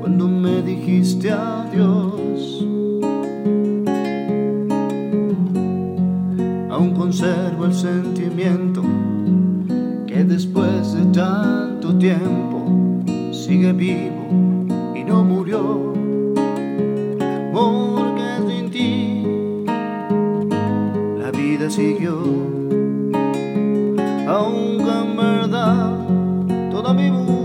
cuando me dijiste adiós. Aún conservo el sentimiento que después de tanto tiempo sigue vivo y no murió. Porque sin ti la vida siguió, aunque en verdad toda mi vida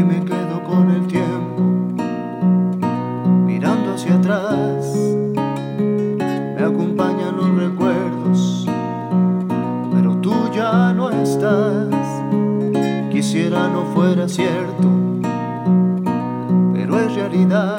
y me quedo con el tiempo mirando hacia atrás. Me acompañan los recuerdos pero tú ya no estás. Quisiera no fuera cierto pero es realidad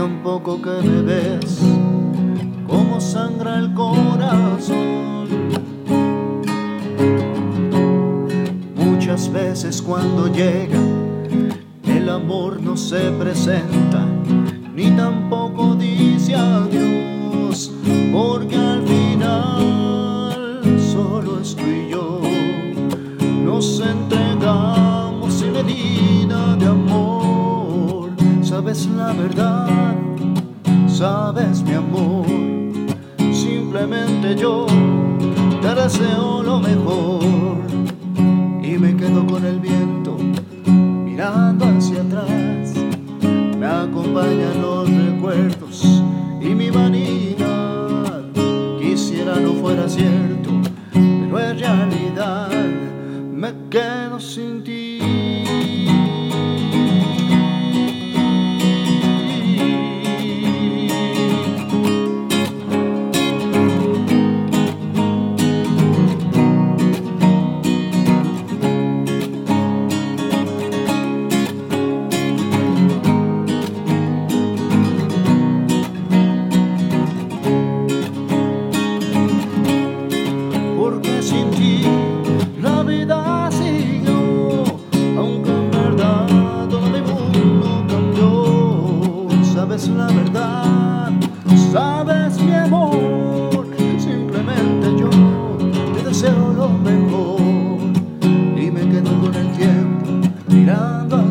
tampoco que me ves como sangra el corazón. Muchas veces cuando llega el amor no se presenta ni tampoco dice adiós porque al final solo estoy yo. Nos entregamos sin medida de amor. Sabes la verdad, sabes mi amor. Simplemente yo te deseo lo mejor y me quedo con el viento mirando hacia atrás. Me acompañan los recuerdos y mi vanidad. Quisiera no fuera cierto, pero es realidad. Me quedo sin ti.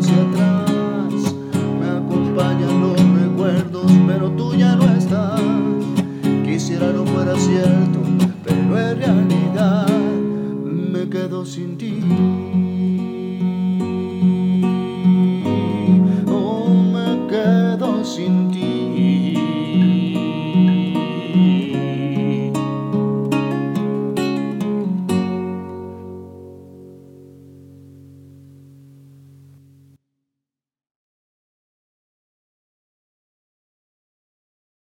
Hacia atrás. Me acompañan los recuerdos, pero tú ya no estás. Quisiera no fuera cierto, pero es realidad. Me quedo sin ti.